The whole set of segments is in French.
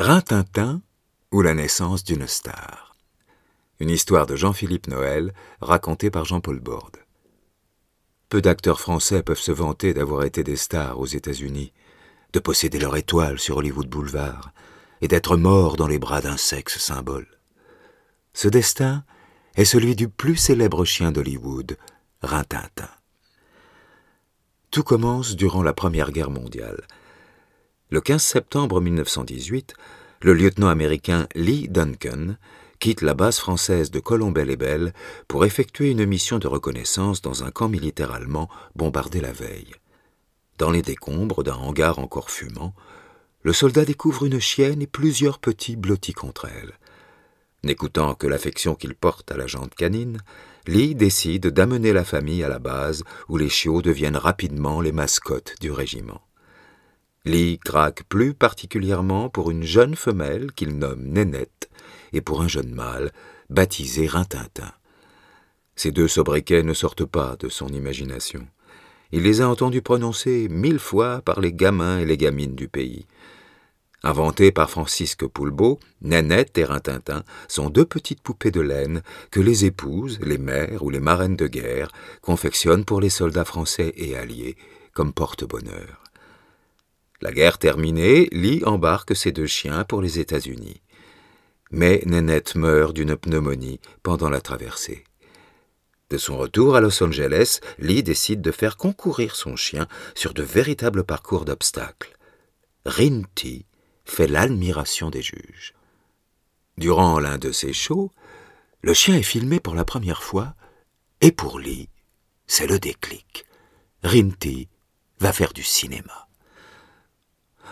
Rintintin ou la naissance d'une star. Une histoire de Jean-Philippe Noël racontée par Jean-Paul Borde. Peu d'acteurs français peuvent se vanter d'avoir été des stars aux États-Unis, de posséder leur étoile sur Hollywood Boulevard et d'être morts dans les bras d'un sexe symbole. Ce destin est celui du plus célèbre chien d'Hollywood, Rintintin. Tout commence durant la Première Guerre mondiale. Le 15 septembre 1918, le lieutenant américain Lee Duncan quitte la base française de Colombey-les-Belles pour effectuer une mission de reconnaissance dans un camp militaire allemand bombardé la veille. Dans les décombres d'un hangar encore fumant, le soldat découvre une chienne et plusieurs petits blottis contre elle. N'écoutant que l'affection qu'il porte à la jante canine, Lee décide d'amener la famille à la base où les chiots deviennent rapidement les mascottes du régiment. Lee craque plus particulièrement pour une jeune femelle qu'il nomme Nénette et pour un jeune mâle baptisé Rintintin. Ces deux sobriquets ne sortent pas de son imagination. Il les a entendus prononcer mille fois par les gamins et les gamines du pays. Inventés par Francisque Poulbeau, Nanette et Rintintin sont deux petites poupées de laine que les épouses, les mères ou les marraines de guerre confectionnent pour les soldats français et alliés comme porte-bonheur. La guerre terminée, Lee embarque ses deux chiens pour les États-Unis. Mais Nanette meurt d'une pneumonie pendant la traversée. De son retour à Los Angeles, Lee décide de faire concourir son chien sur de véritables parcours d'obstacles. Rinty fait l'admiration des juges. Durant l'un de ces shows, le chien est filmé pour la première fois, et pour Lee, c'est le déclic. Rinty va faire du cinéma.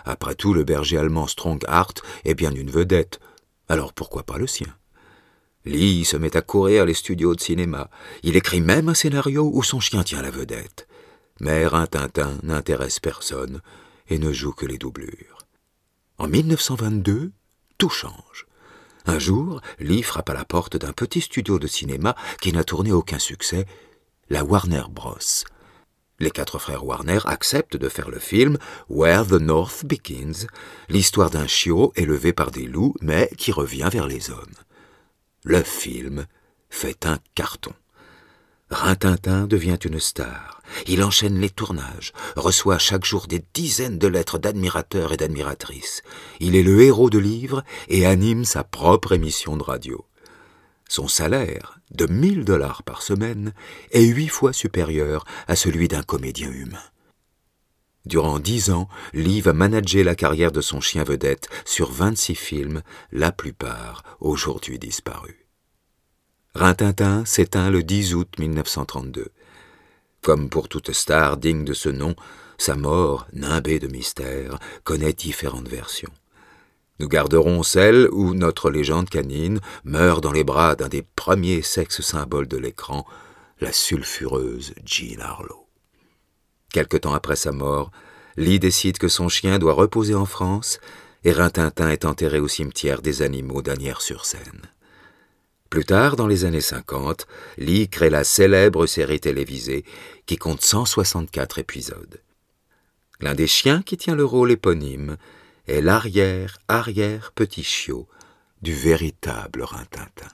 Après tout, le berger allemand Stronghart est bien une vedette, alors pourquoi pas le sien? Lee se met à courir les studios de cinéma. Il écrit même un scénario où son chien tient la vedette. Mais Rintintin n'intéresse personne et ne joue que les doublures. En 1922, tout change. Un jour, Lee frappe à la porte d'un petit studio de cinéma qui n'a tourné aucun succès, la Warner Bros. Les quatre frères Warner acceptent de faire le film Where the North Begins, l'histoire d'un chiot élevé par des loups mais qui revient vers les hommes. Le film fait un carton. Rintintin devient une star. Il enchaîne les tournages, reçoit chaque jour des dizaines de lettres d'admirateurs et d'admiratrices. Il est le héros de livres et anime sa propre émission de radio. Son salaire, de 1000 dollars par semaine, est huit fois supérieur à celui d'un comédien humain. Durant dix ans, Lee va manager la carrière de son chien vedette sur 26 films, la plupart aujourd'hui disparus. Rintintin s'éteint le 10 août 1932. Comme pour toute star digne de ce nom, sa mort, nimbée de mystère, connaît différentes versions. Nous garderons celle où notre légende canine meurt dans les bras d'un des premiers sexes symboles de l'écran, la sulfureuse Jean Harlow. Quelque temps après sa mort, Lee décide que son chien doit reposer en France et Rintintin est enterré au cimetière des animaux d'Anières-sur-Seine. Plus tard, dans les années 50, Lee crée la célèbre série télévisée qui compte 164 épisodes. L'un des chiens qui tient le rôle éponyme est l'arrière-arrière petit chiot du véritable Rintintin.